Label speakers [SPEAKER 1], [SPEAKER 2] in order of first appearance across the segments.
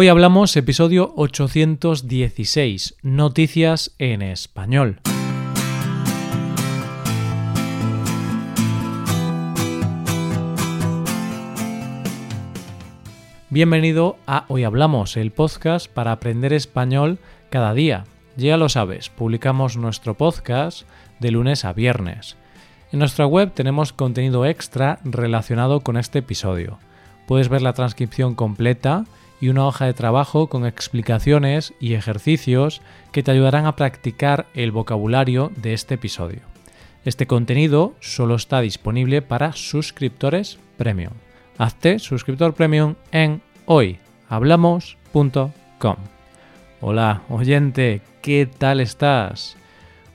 [SPEAKER 1] Hoy hablamos episodio 816, Noticias en Español. Bienvenido a Hoy Hablamos, el podcast para aprender español cada día. Ya lo sabes, publicamos nuestro podcast de lunes a viernes. En nuestra web tenemos contenido extra relacionado con este episodio. Puedes ver la transcripción completa y una hoja de trabajo con explicaciones y ejercicios que te ayudarán a practicar el vocabulario de este episodio. Este contenido solo está disponible para suscriptores premium. Hazte suscriptor premium en hoyhablamos.com. Hola, oyente, ¿qué tal estás?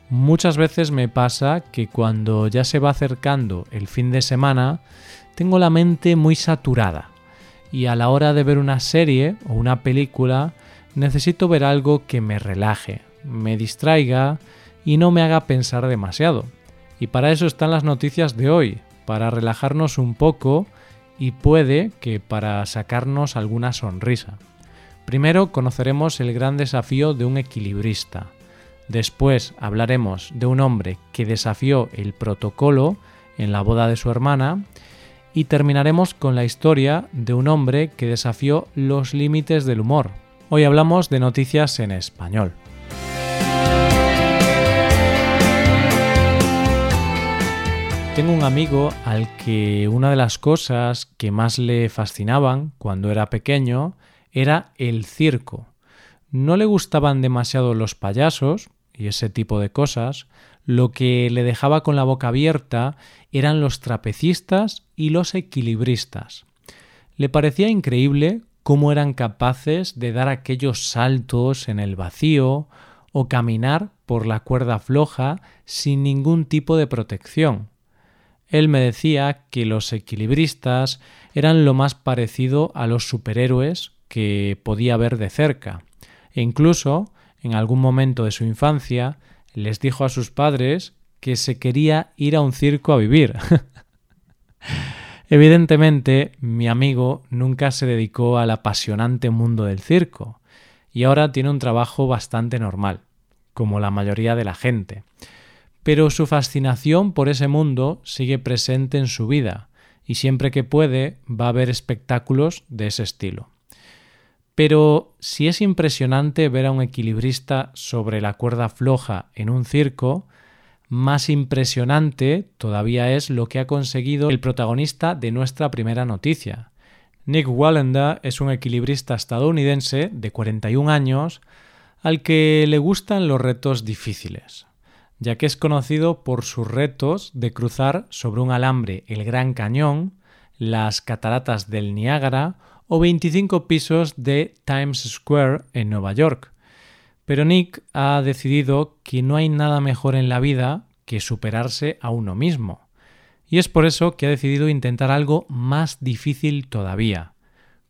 [SPEAKER 1] Muchas veces me pasa que cuando ya se va acercando el fin de semana, tengo la mente muy saturada y a la hora de ver una serie o una película necesito ver algo que me relaje, me distraiga y no me haga pensar demasiado. Y para eso están las noticias de hoy, para relajarnos un poco y puede que para sacarnos alguna sonrisa. Primero conoceremos el gran desafío de un equilibrista. Después hablaremos de un hombre que desafió el protocolo en la boda de su hermana y terminaremos con la historia de un hombre que desafió los límites del humor. Hoy hablamos de noticias en español. Tengo un amigo al que una de las cosas que más le fascinaban cuando era pequeño era el circo. No le gustaban demasiado los payasos y ese tipo de cosas, lo que le dejaba con la boca abierta eran los trapecistas y los equilibristas. Le parecía increíble cómo eran capaces de dar aquellos saltos en el vacío o caminar por la cuerda floja sin ningún tipo de protección. Él me decía que los equilibristas eran lo más parecido a los superhéroes que podía ver de cerca, e incluso, en algún momento de su infancia, les dijo a sus padres que se quería ir a un circo a vivir. Evidentemente, mi amigo nunca se dedicó al apasionante mundo del circo y ahora tiene un trabajo bastante normal, como la mayoría de la gente. Pero su fascinación por ese mundo sigue presente en su vida y siempre que puede va a ver espectáculos de ese estilo. Pero si es impresionante ver a un equilibrista sobre la cuerda floja en un circo, más impresionante todavía es lo que ha conseguido el protagonista de nuestra primera noticia. Nick Wallenda es un equilibrista estadounidense de 41 años al que le gustan los retos difíciles, ya que es conocido por sus retos de cruzar sobre un alambre el Gran Cañón, las cataratas del Niágara o 25 pisos de Times Square en Nueva York. Pero Nick ha decidido que no hay nada mejor en la vida que superarse a uno mismo. Y es por eso que ha decidido intentar algo más difícil todavía.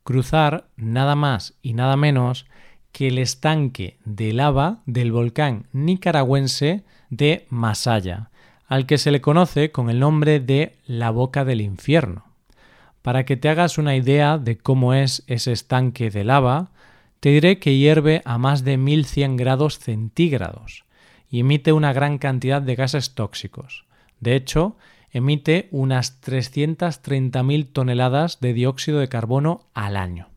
[SPEAKER 1] Cruzar nada más y nada menos que el estanque de lava del volcán nicaragüense de Masaya, al que se le conoce con el nombre de la boca del infierno. Para que te hagas una idea de cómo es ese estanque de lava, te diré que hierve a más de 1100 grados centígrados y emite una gran cantidad de gases tóxicos. De hecho, emite unas 330.000 toneladas de dióxido de carbono al año.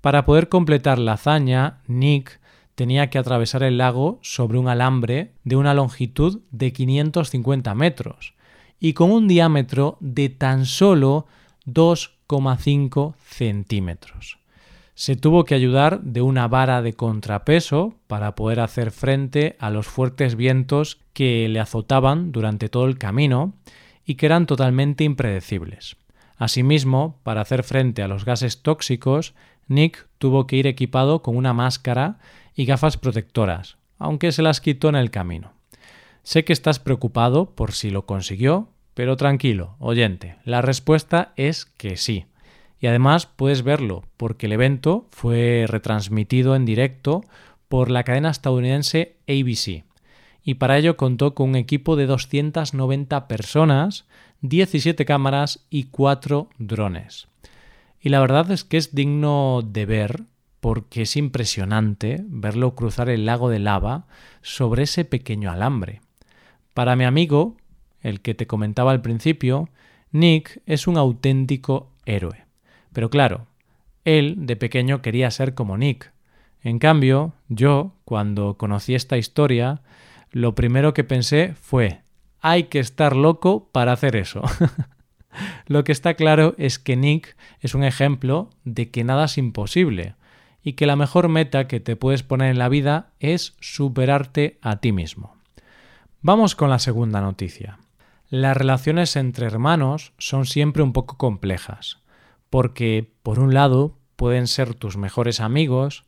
[SPEAKER 1] Para poder completar la hazaña, Nick tenía que atravesar el lago sobre un alambre de una longitud de 550 metros y con un diámetro de tan solo 2,5 centímetros se tuvo que ayudar de una vara de contrapeso para poder hacer frente a los fuertes vientos que le azotaban durante todo el camino y que eran totalmente impredecibles. Asimismo, para hacer frente a los gases tóxicos, Nick tuvo que ir equipado con una máscara y gafas protectoras, aunque se las quitó en el camino. Sé que estás preocupado por si lo consiguió, pero tranquilo, oyente, la respuesta es que sí y además puedes verlo porque el evento fue retransmitido en directo por la cadena estadounidense ABC y para ello contó con un equipo de 290 personas, 17 cámaras y 4 drones. Y la verdad es que es digno de ver porque es impresionante verlo cruzar el lago de lava sobre ese pequeño alambre. Para mi amigo, el que te comentaba al principio, Nick es un auténtico héroe. Pero claro, él de pequeño quería ser como Nick. En cambio, yo, cuando conocí esta historia, lo primero que pensé fue, hay que estar loco para hacer eso. lo que está claro es que Nick es un ejemplo de que nada es imposible y que la mejor meta que te puedes poner en la vida es superarte a ti mismo. Vamos con la segunda noticia. Las relaciones entre hermanos son siempre un poco complejas, porque por un lado pueden ser tus mejores amigos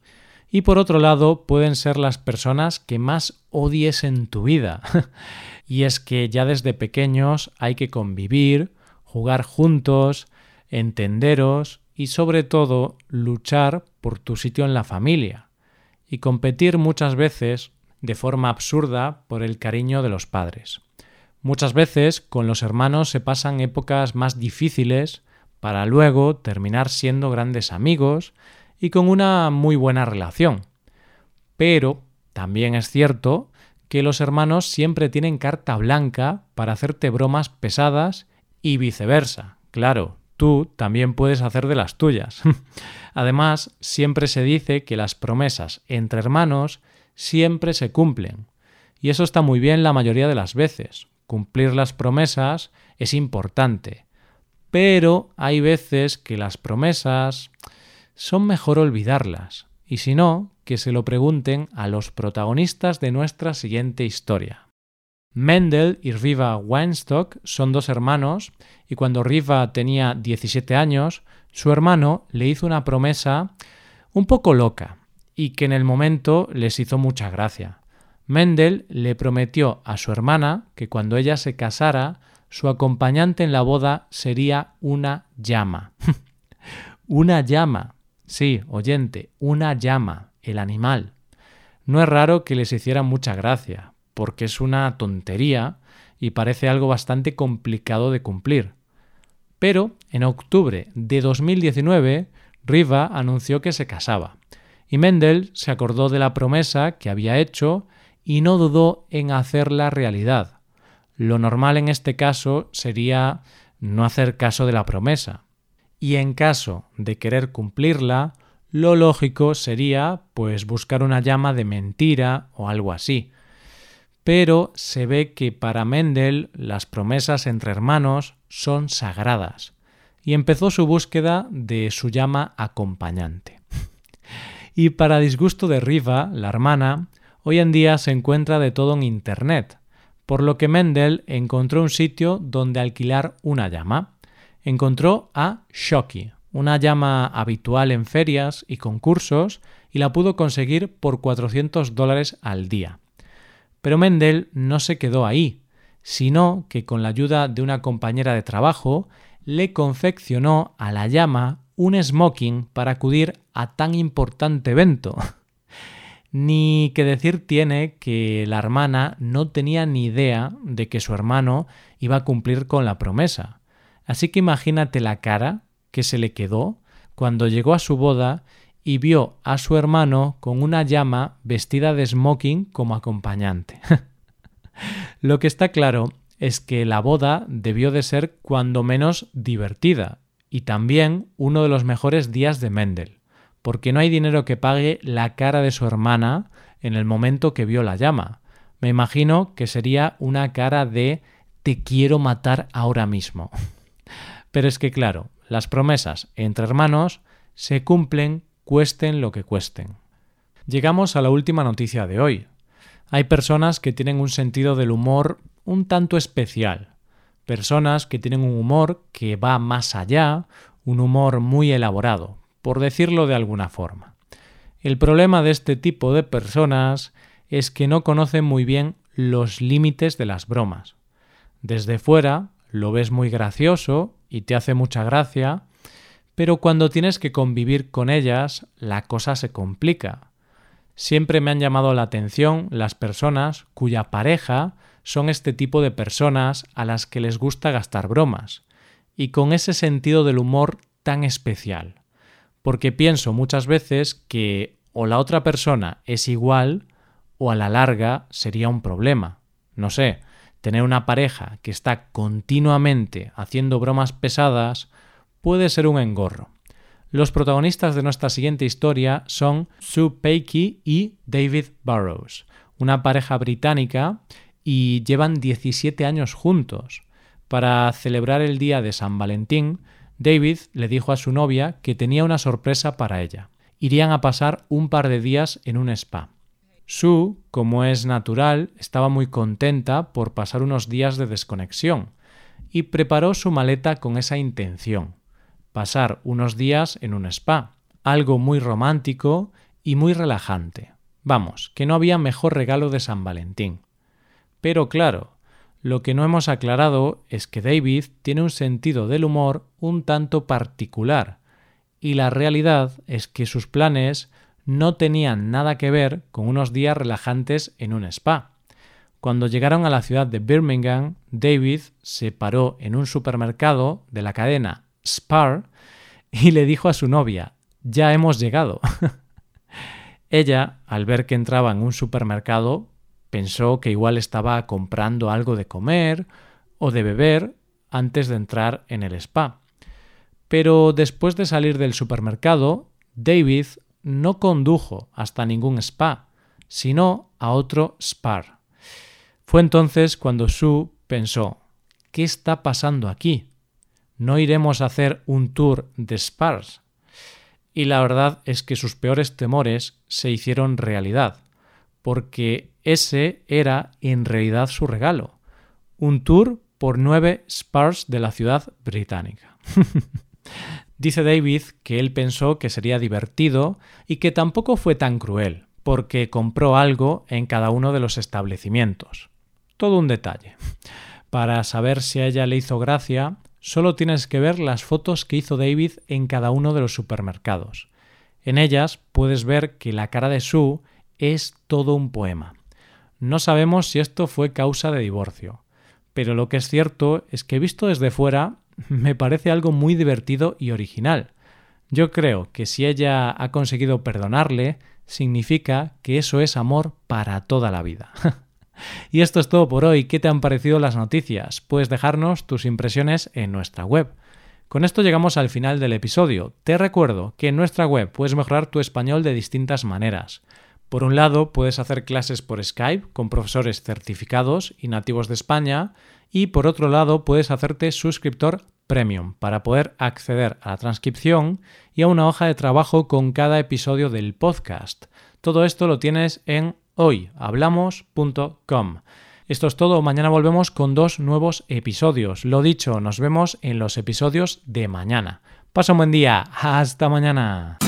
[SPEAKER 1] y por otro lado pueden ser las personas que más odies en tu vida. y es que ya desde pequeños hay que convivir, jugar juntos, entenderos y sobre todo luchar por tu sitio en la familia y competir muchas veces de forma absurda por el cariño de los padres. Muchas veces con los hermanos se pasan épocas más difíciles para luego terminar siendo grandes amigos y con una muy buena relación. Pero también es cierto que los hermanos siempre tienen carta blanca para hacerte bromas pesadas y viceversa. Claro, tú también puedes hacer de las tuyas. Además, siempre se dice que las promesas entre hermanos siempre se cumplen. Y eso está muy bien la mayoría de las veces. Cumplir las promesas es importante. Pero hay veces que las promesas son mejor olvidarlas. Y si no, que se lo pregunten a los protagonistas de nuestra siguiente historia. Mendel y Riva Weinstock son dos hermanos y cuando Riva tenía 17 años, su hermano le hizo una promesa un poco loca y que en el momento les hizo mucha gracia. Mendel le prometió a su hermana que cuando ella se casara, su acompañante en la boda sería una llama. una llama. Sí, oyente, una llama, el animal. No es raro que les hiciera mucha gracia, porque es una tontería y parece algo bastante complicado de cumplir. Pero en octubre de 2019, Riva anunció que se casaba, y Mendel se acordó de la promesa que había hecho y no dudó en hacerla realidad. Lo normal en este caso sería no hacer caso de la promesa. Y en caso de querer cumplirla, lo lógico sería pues buscar una llama de mentira o algo así, pero se ve que para Mendel las promesas entre hermanos son sagradas, y empezó su búsqueda de su llama acompañante. y para disgusto de Riva, la hermana, hoy en día se encuentra de todo en Internet, por lo que Mendel encontró un sitio donde alquilar una llama. Encontró a Shocky, una llama habitual en ferias y concursos, y la pudo conseguir por 400 dólares al día. Pero Mendel no se quedó ahí, sino que con la ayuda de una compañera de trabajo le confeccionó a la llama un smoking para acudir a tan importante evento. Ni que decir tiene que la hermana no tenía ni idea de que su hermano iba a cumplir con la promesa. Así que imagínate la cara que se le quedó cuando llegó a su boda y vio a su hermano con una llama vestida de smoking como acompañante. Lo que está claro es que la boda debió de ser cuando menos divertida y también uno de los mejores días de Mendel, porque no hay dinero que pague la cara de su hermana en el momento que vio la llama. Me imagino que sería una cara de te quiero matar ahora mismo. Pero es que claro, las promesas entre hermanos se cumplen cuesten lo que cuesten. Llegamos a la última noticia de hoy. Hay personas que tienen un sentido del humor un tanto especial, personas que tienen un humor que va más allá, un humor muy elaborado, por decirlo de alguna forma. El problema de este tipo de personas es que no conocen muy bien los límites de las bromas. Desde fuera lo ves muy gracioso y te hace mucha gracia, pero cuando tienes que convivir con ellas, la cosa se complica. Siempre me han llamado la atención las personas cuya pareja son este tipo de personas a las que les gusta gastar bromas, y con ese sentido del humor tan especial, porque pienso muchas veces que o la otra persona es igual o a la larga sería un problema. No sé, tener una pareja que está continuamente haciendo bromas pesadas puede ser un engorro. Los protagonistas de nuestra siguiente historia son Sue Peikey y David Burrows, una pareja británica y llevan 17 años juntos. Para celebrar el día de San Valentín, David le dijo a su novia que tenía una sorpresa para ella. Irían a pasar un par de días en un spa. Sue, como es natural, estaba muy contenta por pasar unos días de desconexión y preparó su maleta con esa intención, pasar unos días en un spa, algo muy romántico y muy relajante. Vamos, que no había mejor regalo de San Valentín. Pero claro, lo que no hemos aclarado es que David tiene un sentido del humor un tanto particular, y la realidad es que sus planes no tenían nada que ver con unos días relajantes en un spa. Cuando llegaron a la ciudad de Birmingham, David se paró en un supermercado de la cadena Spar y le dijo a su novia, ya hemos llegado. Ella, al ver que entraba en un supermercado, pensó que igual estaba comprando algo de comer o de beber antes de entrar en el spa. Pero después de salir del supermercado, David no condujo hasta ningún spa, sino a otro spa. Fue entonces cuando Sue pensó, ¿qué está pasando aquí? ¿No iremos a hacer un tour de spas? Y la verdad es que sus peores temores se hicieron realidad, porque ese era en realidad su regalo, un tour por nueve spas de la ciudad británica. Dice David que él pensó que sería divertido y que tampoco fue tan cruel, porque compró algo en cada uno de los establecimientos. Todo un detalle. Para saber si a ella le hizo gracia, solo tienes que ver las fotos que hizo David en cada uno de los supermercados. En ellas puedes ver que la cara de Sue es todo un poema. No sabemos si esto fue causa de divorcio, pero lo que es cierto es que visto desde fuera me parece algo muy divertido y original. Yo creo que si ella ha conseguido perdonarle, significa que eso es amor para toda la vida. y esto es todo por hoy. ¿Qué te han parecido las noticias? Puedes dejarnos tus impresiones en nuestra web. Con esto llegamos al final del episodio. Te recuerdo que en nuestra web puedes mejorar tu español de distintas maneras. Por un lado, puedes hacer clases por Skype con profesores certificados y nativos de España y por otro lado puedes hacerte suscriptor premium para poder acceder a la transcripción y a una hoja de trabajo con cada episodio del podcast. Todo esto lo tienes en hoyhablamos.com. Esto es todo, mañana volvemos con dos nuevos episodios. Lo dicho, nos vemos en los episodios de mañana. Pasa un buen día, hasta mañana.